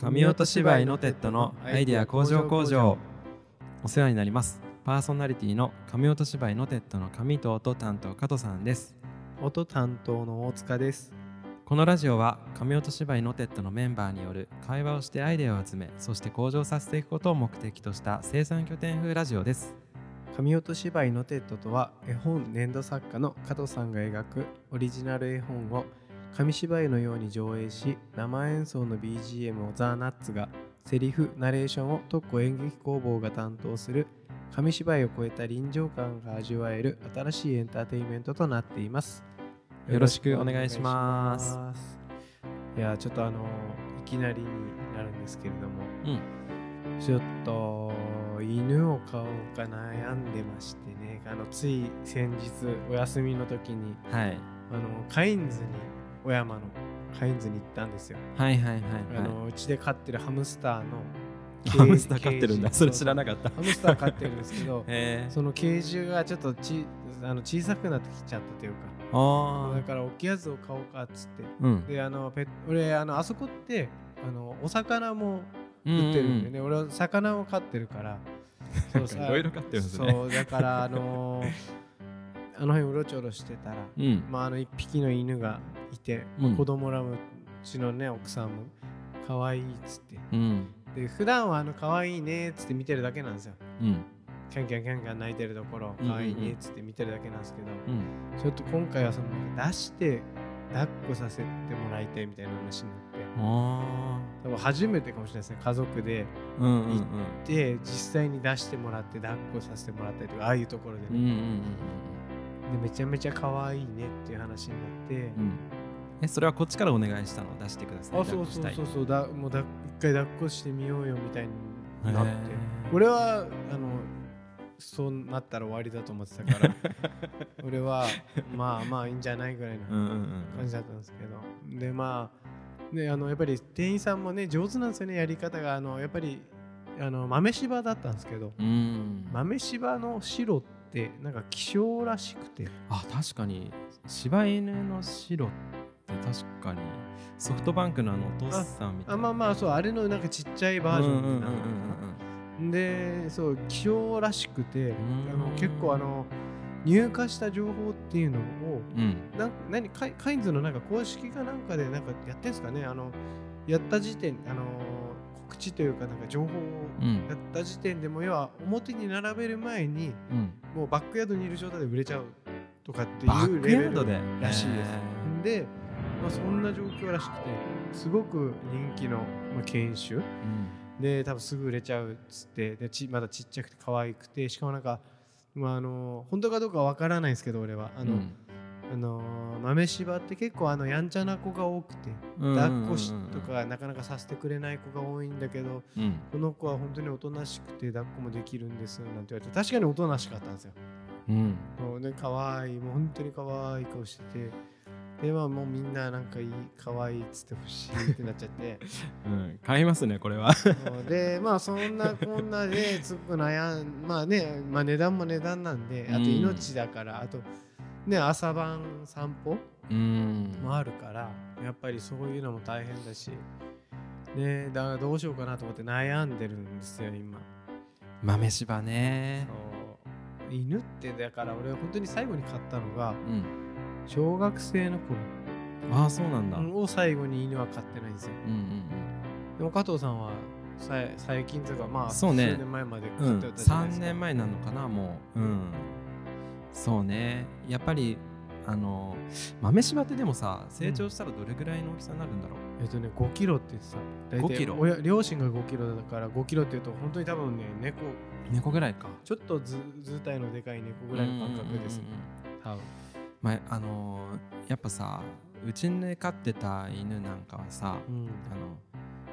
紙音芝居ノテッドのアイデア向上工場。お世話になります。パーソナリティの紙音芝居ノテッドの上藤と担当加藤さんです。音担当の大塚です。このラジオは紙音芝居ノテッドのメンバーによる会話をしてアイデアを集めそして向上させていくことを目的とした生産拠点風ラジオです。紙音芝居ノテッドとは絵本粘土作家の加藤さんが描くオリジナル絵本を紙芝居のように上映し生演奏の BGM をザ・ナッツがセリフナレーションを特攻演劇工房が担当する紙芝居を超えた臨場感が味わえる新しいエンターテインメントとなっています。よろしくお願いします。いやちょっとあのいきなりになるんですけれども、うん。ちょっと犬を飼おうか悩んでましてね。あのつい先日お休みの時にはい。あのカインズに小山のカインズに行ったんですよ、はいはいはいはあのうちで飼ってるハムスターのい ハムスター飼ってるんだ。それ知らなかった。ハムスター飼ってるんですけど そのケージがちょっとちあの小さくなってきちゃったというか。あだから大きいやつを買おうかっつって。あうん。であのペッ俺あのあそこってあのお魚もうん売ってるんでね、俺は魚を飼ってるから。なんかいろいろ飼ってるんですねそうだからあのーあの辺うろちょろしてたら、うん。まあ、あの一匹の犬がいて、うん。子供らもうちのね奥さんも可愛いっつって。うん。で普段はあの可愛いねっつって見てるだけなんですよ。うん。キャンキャンキャンキャン泣いてるところうんうんうん。可愛いねっつって見てるだけなんですけど、うん。ちょっと今回はその出して抱っこさせてもらいたいみたいな話になって。あ多分初めてかもしれないですね家族で。あうんうんうん。で実際に出してもらって抱っこさせてもらったりとかああいうところでね、うんうんうんでめちゃめちゃ可愛いねっていう話になって、うん。うんえそれはこっちからお願いしたの？出してください。あそうそうそうそう。だもうだ一回抱っこしてみようよみたいになって。俺はあのそうなったら終わりだと思ってたから。俺はまあまあいいんじゃないぐらいのうんうんうん感じだったんですけど。でまあねあのやっぱり店員さんもね上手なんですよねやり方が。あのやっぱりあの豆柴だったんですけど。うん。豆柴の白ってなんか希少らしくて。あ確かに。柴犬の白って確かに。ソフトバンクのあのお父さんみたいな。あまあまあそうあれのなんかちっちゃいバージョンみたいな。でそう希少らしくてあの結構あの入荷した情報っていうのをうん。うんなん何カイカインズのなんか公式かなんかでなんかやってんすかね。あのやった時点あの告知というかなんか情報をうんやった時点でも要は表に並べる前にうん。もうバックヤードにいる状態で売れちゃうとかっていうレベルらしいです。へで、まあ、そんな状況らしくてすごく人気の、まあ、犬種ーで多分すぐ売れちゃうっつってでちまだちっちゃくて可愛くてしかもなんか、まあ、あの本当かどうかわからないんですけど俺は。あの、うんあの豆柴って結構あのやんちゃな子が多くてうん抱っこしとかなかなかさせてくれない子が多いんだけどうん。この子は本当におとなしくて抱っこもできるんですなんて言われて確かにおとなしかったんですよ。うん。もうね可愛いもう本当に可愛い顔しててでまあもうみんななんかいい可愛いっつって欲しいってなっちゃって。うん。買いますねこれは。でまあそんなこんなですごく悩んまあね、まあ、値段も値段なんであとうん。命だから、あとね朝晩散歩うん。もあるからやっぱりそういうのも大変だしねだからどうしようかなと思って悩んでるんですよ今。豆柴ね。犬ってだから俺本当に最後に買ったのがうん。小学生の頃。ああそうなんだ。うんを最後に犬は飼ってないんですよ。うんでも加藤さんはさ最近というかまあそうね。数年前までうん。うん飼ってたじゃないで3すか、年前なのかなもう。うんそうね。やっぱりあの豆柴ってでもさ成長したらどれぐらいの大きさになるんだろう？えっとね5キロって言ってた大体5キロ？親両親が5キロだから5キロって言うと本当に多分ね猫。猫ぐらいか。ちょっと図図体のでかい猫ぐらいの感覚です。ねうんうんうんうん。多分。まああのーやっぱさうちで飼ってた犬なんかはさうん。あの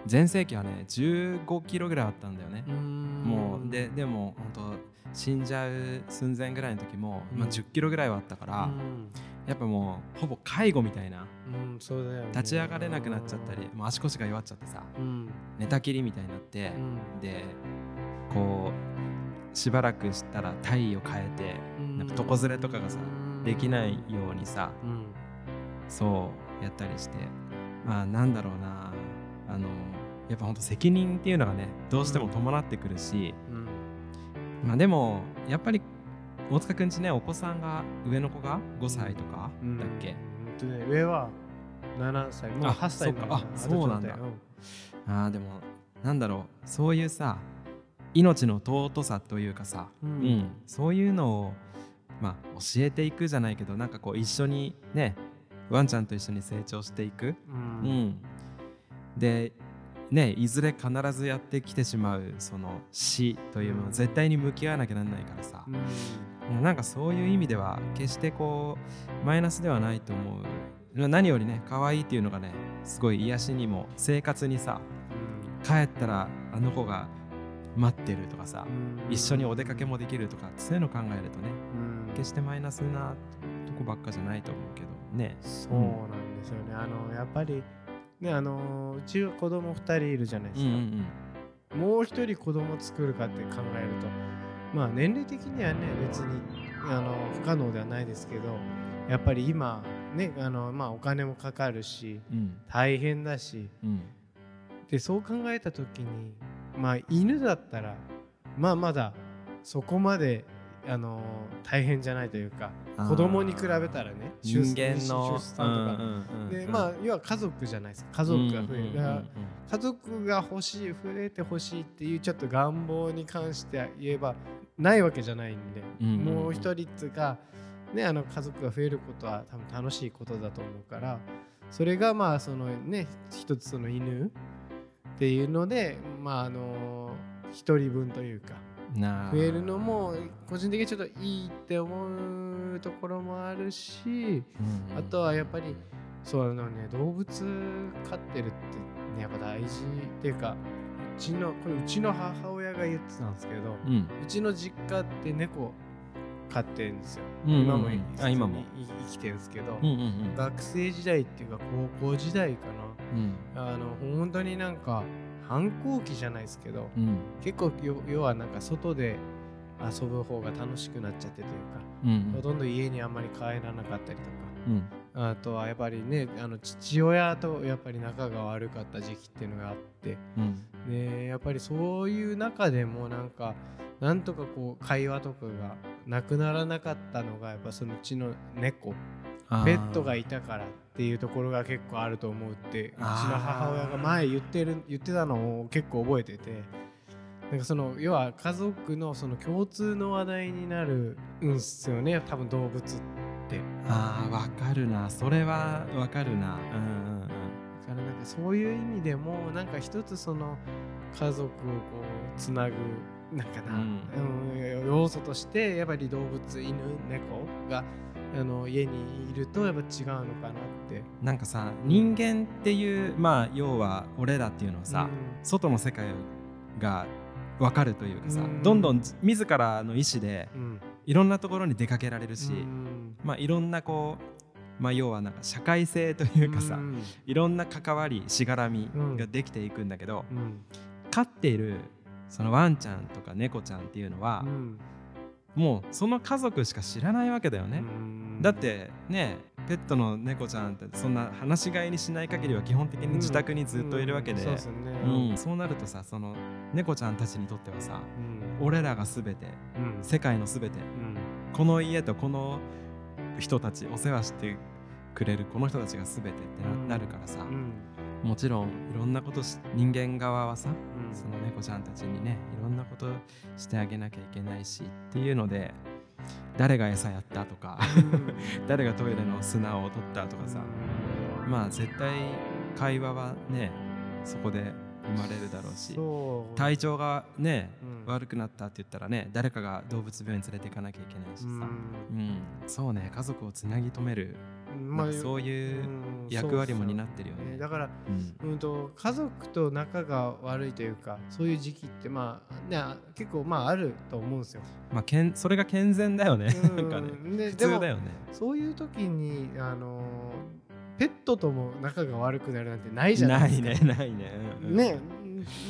全盛期はね15キロぐらいあったんだよね、もうででも本当死んじゃう寸前ぐらいの時も、まあ、うん10キロぐらいはあったから、うん。やっぱもうほぼ介護みたいな。うんそうだよね。立ち上がれなくなっちゃったりもう足腰が弱っちゃってさうん。寝たきりみたいになってう、ん。でこうしばらくしたら体位を変えてうん。なんか床ずれとかがさできないようにさうん。そうやったりしてまあなんだろうなあのやっぱ本当責任っていうのがねどうしても伴ってくるし、うん。まあでもやっぱり大塚くんちねお子さんが上の子が5歳とかうん。だっけ、うん。とね上は7歳もうあ8歳か。あとそうなんだ。あでもなんだろう。そういうさ命の尊さというかさ、ううん。んそういうのを、まあ、教えていくじゃないけどなんかこう一緒にねワンちゃんと一緒に成長していく、ううんん。でねいずれ必ずやってきてしまうその死というもの絶対に向き合わなきゃなんないからさ、うん。なんかそういう意味では決してこうマイナスではないと思う。何よりね可愛いっていうのがねすごい癒しにも生活にさ帰ったらあの子が待ってるとかさ、うん。一緒にお出かけもできるとかそういうの考えるとねうん。決してマイナスなとこばっかじゃないと思うけどね。そうなんですよね。あのやっぱりねあのうちは子供2人いるじゃないでうんうすか、ん。もう一人子供作るかって考えるとまあ年齢的にはね別にあの不可能ではないですけどやっぱり今ねあのまあお金もかかるしうん。大変だしうん。でそう考えた時にまあ犬だったらまあまだそこまであの大変じゃないというか子供に比べたらね人間出の出産とか、でまあ要は家族じゃないですか。家族が増える、家族が欲しい増えてほしいっていうちょっと願望に関して言えばないわけじゃないんで、もう一人っつうか、ね、あの家族が増えることは多分楽しいことだと思うからそれがまあそのね一つその犬っていうのでまああの一人分というか増えるのも個人的にちょっといいって思うところもあるしうんあとはやっぱりそうあのね動物飼ってるって、ね、やっぱ大事っていうかうちのこれうちの母親が言ってたんですけど、ううんちの実家って猫飼ってるんですよ、うんうんうん。今もあ今も。生きてるんですけど、うんうんうん。学生時代っていうか高校時代かうん。なあの本当になんか反抗期じゃないですけどうん。結構よ要はなんか外で遊ぶ方が楽しくなっちゃってというか、うんほとんど家にあんまり帰らなかったりとかうん。あとはやっぱりねあの父親とやっぱり仲が悪かった時期っていうのがあってうん。でやっぱりそういう中でもなんかなんとかこう会話とかがなくならなかったのがやっぱそのうちの猫ペットがいたからっていうところが結構あると思うってうちの母親が前言ってる言ってたのを結構覚えててなんかその要は家族のその共通の話題になるんすよね多分動物って。あーわかるな。それはわかるな。うんうん。だからなんかそういう意味でもなんか一つその家族をこうつなぐなんかな、うん。うん要素としてやっぱり動物犬猫があの家にいるとやっぱ違うのかなって。うんなんかさ人間っていうまあ要は俺らっていうのはさ、外の世界が分かるというかさ、うん。どんどん自らの意思でうん、うんいろんなところに出かけられるし、うん。まあいろんなこうまあ要はなんか社会性というかさ、うん。いろんな関わりしがらみができていくんだけど、うん。飼っているそのワンちゃんとか猫ちゃんっていうのはう、んもうその家族しか知らないわけだよね、うん。だってねペットの猫ちゃんってそんな放し飼いにしない限りは基本的に自宅にずっといるわけで、うん。そうですよね。うん。そうなるとさその猫ちゃんたちにとってはさうん。俺らが全てうん。世界の全てうん。この家とこの人たちお世話してくれるこの人たちが全てってな,、るからさ。うん。もちろんいろんなことし人間側はさうんその猫ちゃんたちにねいろんなことしてあげなきゃいけないしっていうので誰が餌やったとか 誰がトイレの砂を取ったとかさまあ絶対会話はねそこで生まれるだろうし体調がねうん。悪くなったって言ったらね誰かが動物病院連れて行かなきゃいけないしさ、うん。そうね家族をつなぎ止める、うんなんかそういう役割も担ってるよね。ねだから、うんうん、と家族と仲が悪いというかそういう時期ってまあ、ね、結構まああると思うんですよ。まあ、けんそれが健全だよね、なんかね普通だよね。そういう時にあのペットとも仲が悪くなるなんてないじゃなないいですか。ねないね。うんうんね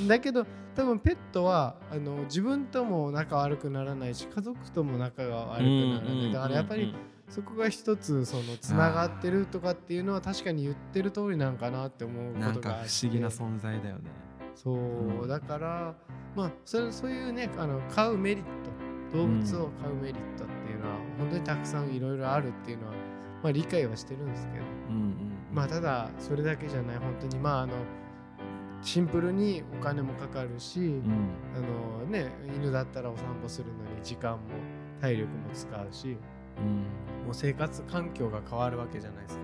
だけど多分ペットはあの自分とも仲悪くならないし家族とも仲が悪くならないだからやっぱりそこが一つそのつながってるとかっていうのは確かに言ってる通りなんかなって思うことが不思議な存在だよね。そう、うん。だからまあそれそういうねあの飼うメリット動物を飼うメリットっていうのは、本当にたくさんいろいろあるっていうのは、まあ、理解はしてるんですけど。うんうん。まあただそれだけじゃない本当にまああのシンプルにお金もかかるし、うん。あのね犬だったらお散歩するのに時間も体力も使うしうん。もう生活環境が変わるわけじゃないですか。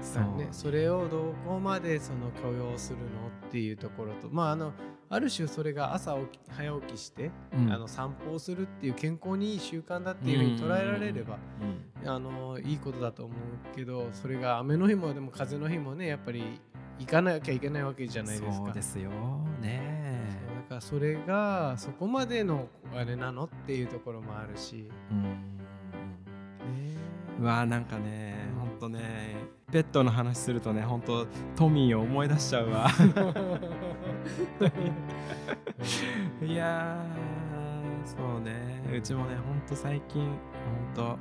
そう。ね、それをどこまでその許容するのっていうところとまああのある種それが朝起き早起きして、うん。あの散歩をするっていう健康にいい習慣だっていうふうに捉えられれば、うん。あのいいことだと思うけどそれが雨の日もでも風の日もねやっぱり行かなきゃいけないわけじゃないですか。そうですよねからそれがそこまでのあれなのっていうところもあるし。うん。ね。うわーなんかねほんとねペットの話するとねほんとトミーを思い出しちゃうわ。いやーそうね。うちもねほんと最近ほんと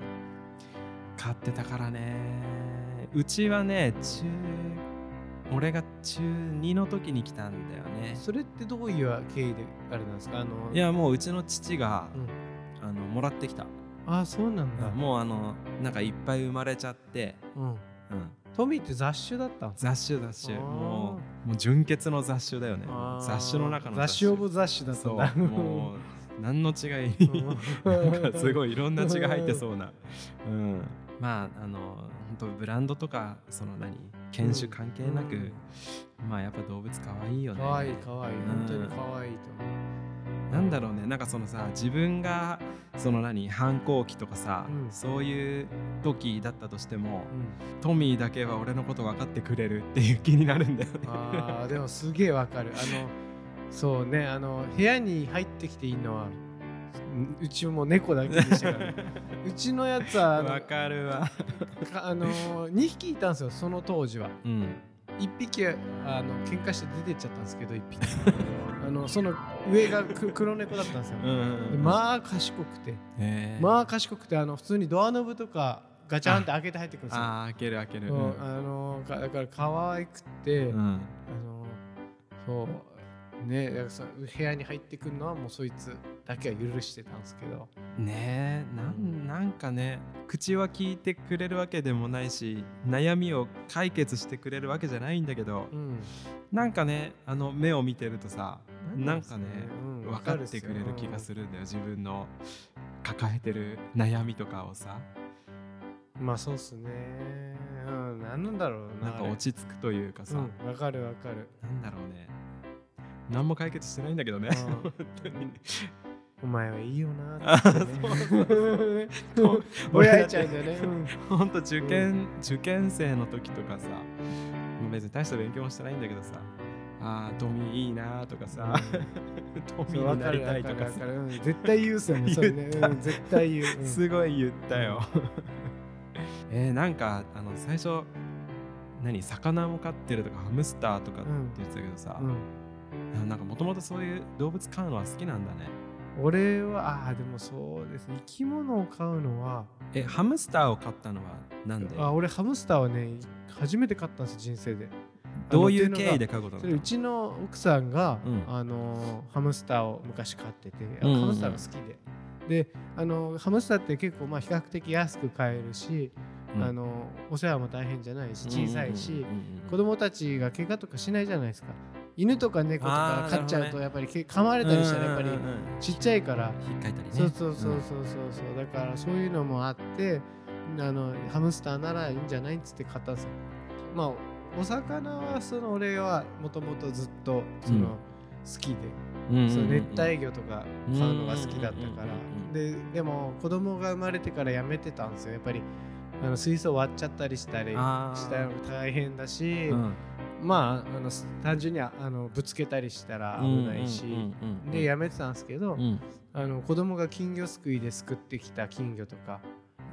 飼ってたからね。うちはね中俺が中2の時に来たんだよね。それってどういう経緯であれなんですか？あのいやもううちの父が、うん。あのもらってきた。あそうなんだ。もうあのなんかいっぱい生まれちゃって、うん、うん、トミーって雑種だった雑種雑種。もうもう純血の雑種だよね。雑種の中の雑種。オブ雑種だったんだ。そう。もう何の違いうん。なんかすごいいろんな血が入ってそうな、うん、まああの本当ブランドとかその何犬種関係なく、うん。まあやっぱ動物可愛いよね。かわいいかわい。いうん。本当にかわいいとなんだろうね。なんかそのさ自分がその何反抗期とかさ、うん。そういう時だったとしても思う。トミーだけは俺のこと分かってくれるっていう気になるんだよね。あーでもすげえわかる。あのそうねあの部屋に入ってきていいのはうちも猫だけでしたから、ね、うちのやつはわかるわかあの2匹いたん。ですよその当時は。うん。1匹あの喧嘩して出てっちゃったん。ですけど1匹あのその上がく黒猫だったん。ですよ。うん。でまあ賢くてまあ賢くてあの普通にドアノブとかガチャンって開けて入ってくるん。ですよ。あー開ける開けるうん。あのかだから可愛くて、うん。あのそうねだからさ部屋に入ってくるのはもうそいつだけは許してたんですけど。ねえなんなんかね口は聞いてくれるわけでもないし悩みを解決してくれるわけじゃないんだけどうん。なんかねあの目を見てるとさなんかね。うん分かってくれる気がするんだよ。自分の抱えてる悩みとかをさ。うんまあそうっすね。うん何なんだろうななんか落ち着くというかさ、うんわかるわかる。なんだろうね何も解決してないんだけどね。お前はいいよなあってね。ぼやいちゃうんだよね、うんほんと受験、受験生の時とかさ別に大した勉強もしてないんだけどさあートミーいいなとかさ、トミーになりたいとかさ。絶対言うっすよね それね、うん、絶対言う、うん。すごい言ったよ。えー、なんかあの最初何魚も飼ってるとかハムスターとかって言ってたけどさ、うん。あなんかもともとそういう動物飼うのは好きなんだね。俺はああでもそうですね。生き物を飼うのはえハムスターを飼ったのはなんで？あ俺ハムスターはね初めて飼ったんですよ人生で。どういう経緯で飼うことなの？うちの奥さんが、うん。あのハムスターを昔飼ってて、うんうんうん。ハムスターが好きで。であのハムスターって結構まあ比較的安く買えるし、うん。あのお世話も大変じゃないし小さいし、うんうんうんうん。子供たちが怪我とかしないじゃないですか犬とか猫とか飼っちゃうとやっぱりけ噛まれたりしたらやっぱりちっちゃいから、引っかいたりね。そうそうそうそうそう。そうだからそういうのもあってあのハムスターならいいんじゃないっつって買ったんですよ。まあお魚はその俺はもともとずっとその、うん。好きで、その熱帯魚とか買うのが好きだったから、ででも子供が生まれてからやめてたんですよ。やっぱりあの水槽割っちゃったりしたりしたら大変だし、うんまああの単純にああのぶつけたりしたら危ないし、でやめてたんですけど、うん。あの子供が金魚すくいですくってきた金魚とか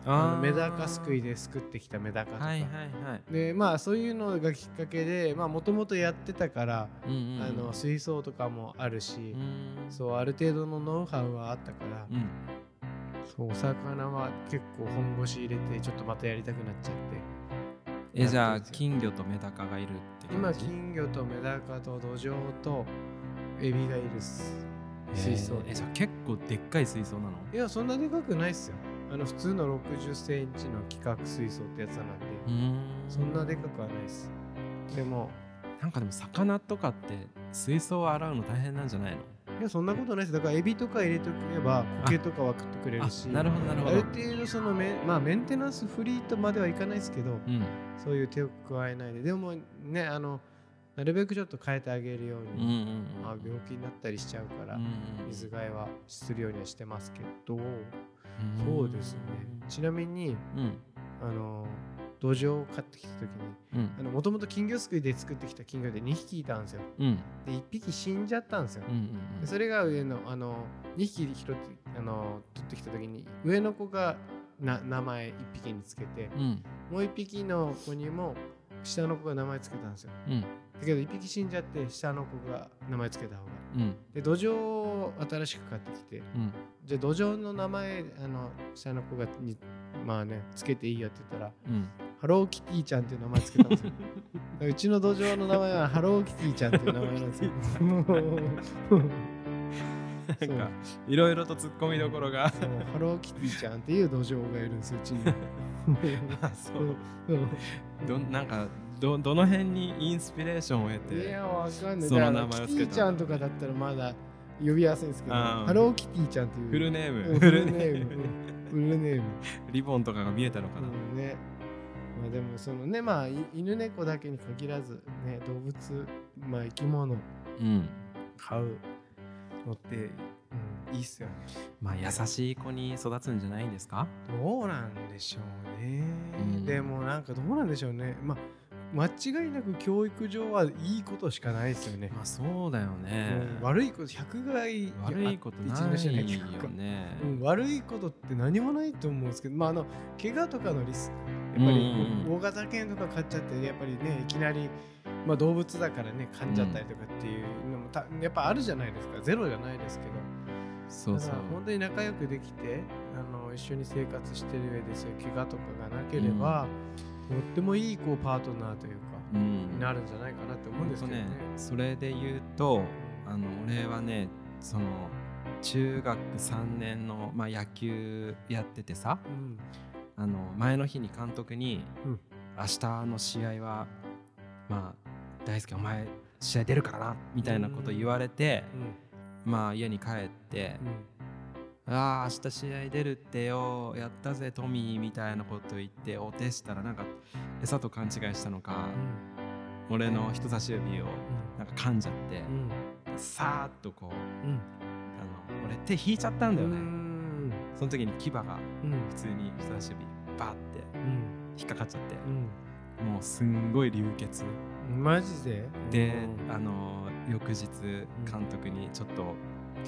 あのメダカすくいですくってきたメダカとか、はいはいはい。でまあそういうのがきっかけでもともとやってたから、うんうんうん。あの水槽とかもあるし、うん。そうある程度のノウハウはあったから、うん。そうお魚は結構本腰入れてちょっとまたやりたくなっちゃってえじゃあ金魚とメダカがいるって今金魚とメダカとドジョウとエビがいるっす水槽。えじゃあ結構でっかい水槽なの？いやそんなでかくないっすよ。あの普通の60センチの規格水槽ってやつなんで、そんなでかくはないっす。でもなんかでも魚とかって水槽を洗うの大変なんじゃないの？いやそんなことないです。だからエビとか入れとけば苔とかは食ってくれるしあなるほどなるほあるど程度そのメ,、まあ、メンテナンスフリーとまではいかないですけどうん。そういう手を加えないで。でもねあのなるべくちょっと変えてあげるよううんうんに、うん。まあ、病気になったりしちゃうから、うんうん水替えはするようにはしてますけど、うん。そうですね。ちなみにうん。あの土壌を買ってきた時にうん。もともと金魚すくいで作ってきた金魚で2匹いたんですよ。うん。で1匹死んじゃったんですよ、うんうんでそれが上のあの2匹拾ってあの取ってきた時に上の子がな名前1匹につけてうん。もう1匹の子にも下の子が名前つけたんですよ。うん。だけど1匹死んじゃって下の子が名前つけた方が。うん。で土壌を新しく買ってきてうん。じゃあ土壌の名前あの下の子がにまあねつけていいよって言ったらうん。ハローキティちゃんっていう名前つけたんですよ。うちの土壌の名前はハローキティちゃんっていう名前なんですよ。なんかいろいろと突っ込みどころが。ハローキティちゃんっていう土壌がいるんですようちに。あそう。うんどなんかどどの辺にインスピレーションを得いてやわかんない。その名前をつけたキティちゃんとかだったらまだ呼びやすいんですけどハローキティちゃんっていう。フルネーム。うんフルネームルネームリボンとかが見えたのかな、うんね。まあでもそのねまあい犬猫だけに限らずね動物まあ生き物。うん。飼うのって、うん、いいっすよね。まあ優しい子に育つんじゃないんですか？どうなんでしょうね、うん。でもなんかどうなんでしょうね。まあ間違いなく教育上はいいことしかないですよね、まあそうだよね。うん悪いこと百害悪いことないよね。うん、悪いことって何もないと思うんですけど、まあ、あの怪我とかのリスクやっぱりうんうんうん。大型犬とか飼っちゃってやっぱりねいきなり、まあ、動物だからね噛んじゃったりとかっていうのもたやっぱあるじゃないですか。ゼロじゃないですけど。そうそう。本当に仲良くできてあの一緒に生活してる上でそういう怪我とかがなければ、とってもいいこうパートナーというか、うん。になるんじゃないかなって思うんですけどね。ほんとそれで言うとあの俺はねその中学3年の、まあ、野球やっててさうん。あの前の日に監督に、うん。明日の試合はまあ大輔お前試合出るからなみたいなこと言われて、まあ家に帰ってうん「ああ明日試合出るってよやったぜトミー」みたいなこと言ってお手したらなんか餌と勘違いしたのか、俺の人差し指をなんか噛んじゃって、うん。さーっとこううん。あの俺手引いちゃったんだよね、うん。その時に牙がうん。普通に人差し指バーってうん。引っかかっちゃってうん。もうすんごい流血。マジで？でうん。あの翌日監督にちょっと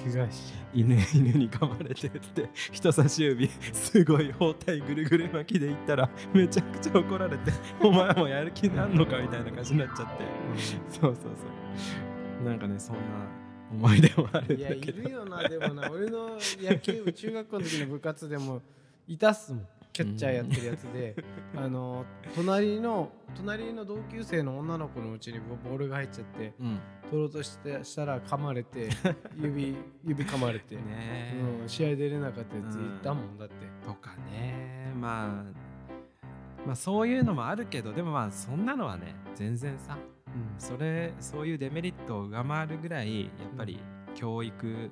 怪我し犬犬に噛まれてって人差し指すごい包帯ぐるぐる巻きでいったらめちゃくちゃ怒られてお前もやる気なんのかみたいな感じになっちゃって。そうそうそう。なんかねそんな思い出もあるいやいんだけど。るよなでもな。俺の野球部中学校の時の部活でもいたっすもんキャッチャーやってるやつで、あの隣の隣の同級生の女の子のうちにボボールが入っちゃってうん。取ろうとしてしたら噛まれて 指指噛まれて、ねうん、試合出れなかったやついたもんだって、とかね。まあまあそういうのもあるけどでもまあそんなのはね全然さうん。それそういうデメリットを上回るぐらいやっぱり教育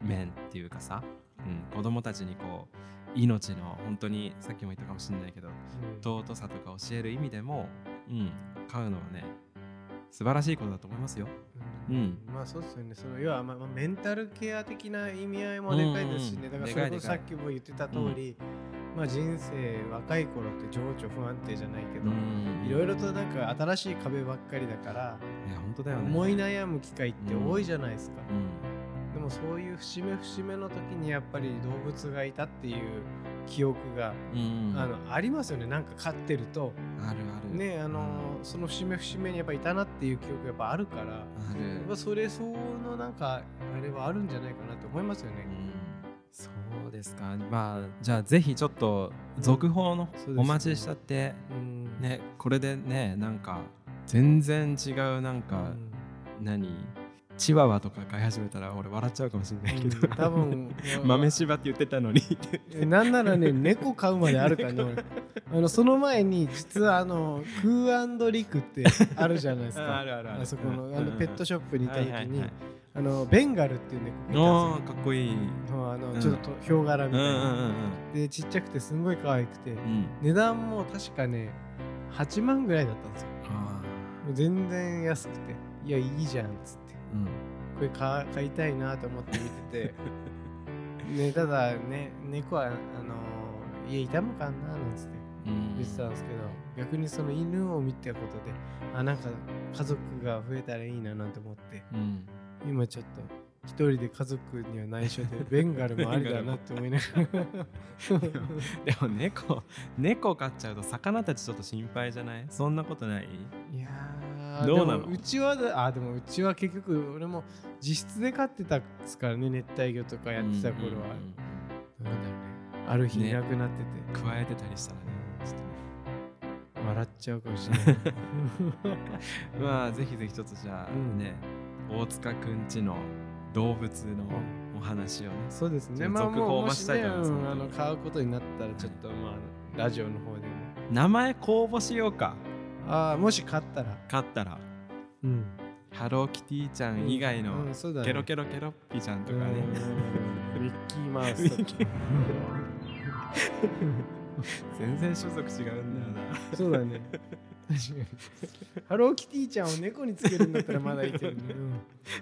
面っていうかさ、うん、子供たちにこう命の本当にさっきも言ったかもしれないけど尊さとか教える意味でも、うん、飼うのはね素晴らしいことだと思いますよ。うん。まあそうですよね。その要は、まあ、まあメンタルケア的な意味合いもでかいですしね、うん。だからそれこそさっきも言ってた通り、まあ人生若い頃って情緒不安定じゃないけど、うん。いろいろとなんか新しい壁ばっかりだから、いや本当だよね。思い悩む機会って多いじゃないですか、うん。でもそういう節目節目の時にやっぱり動物がいたっていう記憶が、うん。あのありますよね。なんか飼ってると。あるある。ねあのその節目節目にやっぱいたなっていう記憶がやっぱあるからある。やっぱそれ相応のなんかあれはあるんじゃないかなと思いますよね。うん。そうですか。まあじゃあぜひちょっと続報のお待ちしたってうん。ねこれでねなんか全然違うなんうか、ん。何チワワとか飼い始めたら俺笑っちゃうかもしれないけど、うん多分 豆柴って言ってたのに。えなんならね猫飼うまであるからね俺あのその前に実はあのクーリクってあるじゃないですか。あるあるある。あそこのあのペットショップに行った時にあのベンガルっていう猫がいたんですよ。おーかっこいい。そうあのうん。ちょっとヒョウ柄みたいな。でちっちゃくてすんごい可愛くて。うん。値段も確かね8万ぐらいだったんですよ。あもう全然安くて。いやいいじゃんっつってこれ買買いたいなと思って見てて。ねただね猫はあの家痛むかななんつって。うん。言ってたんですけど逆にその犬を見たことであなんか家族が増えたらいいななんて思って。うん。今ちょっと一人で家族には内緒で ベンガルもありだなって思いながら。でも猫猫飼っちゃうと魚たちちょっと心配じゃない？そんなことない？いやーどうなの？うちはだあでもうちは結局俺も自室で飼ってたですからね熱帯魚とかやってた頃は、うんうんうんなんだろうね。ある日ねいなくなってて、加えてたりしたらねちょっとね。笑っちゃうかもしれない。まあぜひぜひちょっとじゃあうん。ね、大塚くんちの動物のお話をね、そうですね。まあもうもすうんあの買うことになったらちょっとまあラジオの方でも。名前公募しようかああもし買ったら。勝ったら。うん。ハローキティちゃん以外のケロケロケロッピちゃんとかね、うんミッキーマウスとか 全然種族違うんだよな。そうだね。確かにハローキティちゃんを猫につけるんだったらまだいいけどね。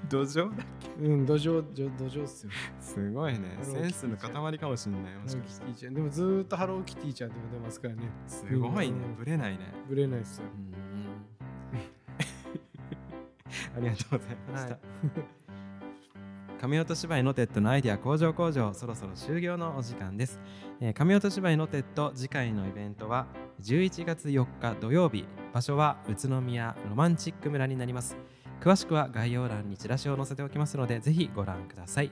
土壌だうん、うん、土壌土土壌っすよ。すごいね。センスの塊かもしんないもしかして。キティちゃん。でもずーっとハローキティちゃんって呼んでますからね。すごいね。うん。ぶれないね。ぶれないっすよ。うん。ありがとうございました、はい紙音芝居ノテッドのアイデア向上工場そろそろ終了のお時間です、えー、紙音芝居ノテッド次回のイベントは11月4日土曜日場所は宇都宮ロマンチック村になります。詳しくは概要欄にチラシを載せておきますのでぜひご覧ください。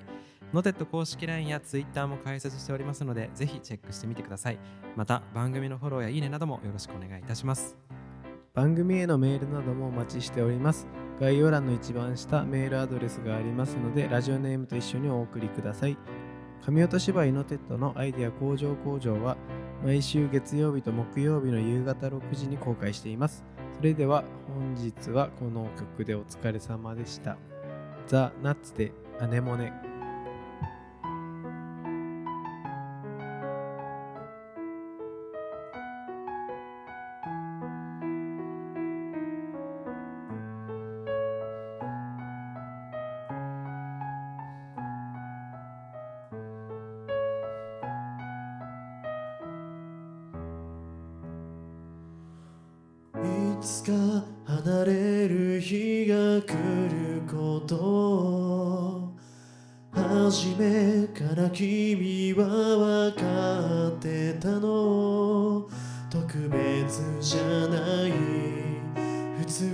ノテッド公式 LINE や Twitter も開設しておりますのでぜひチェックしてみてください。また番組のフォローやいいねなどもよろしくお願いいたします。番組へのメールなどもお待ちしております。概要欄の一番下メールアドレスがありますのでラジオネームと一緒にお送りください。紙音芝居ノテッドのアイデア向上工場は毎週月曜日と木曜日の夕方6時に公開しています。それでは本日はこの曲でお疲れ様でした。ザ・ナッツでアネモネ。つか離れる日が来ること。を初めから君は分かってたの。特別じゃない。普通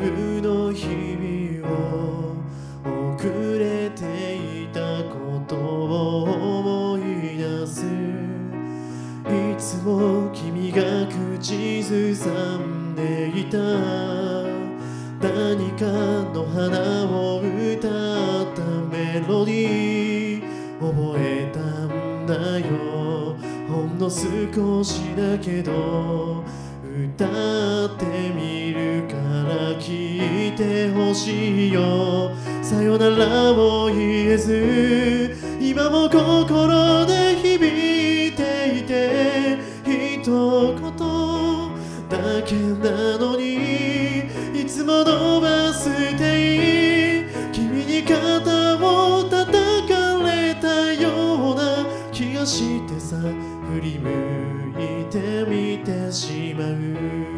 覚えたんだよ。ほんの少しだけど歌ってみるから聞いてほしいよ。さよならを言えず今も心で響いていて一言だけなのにいつものバス停さ振り向いてみてしまう。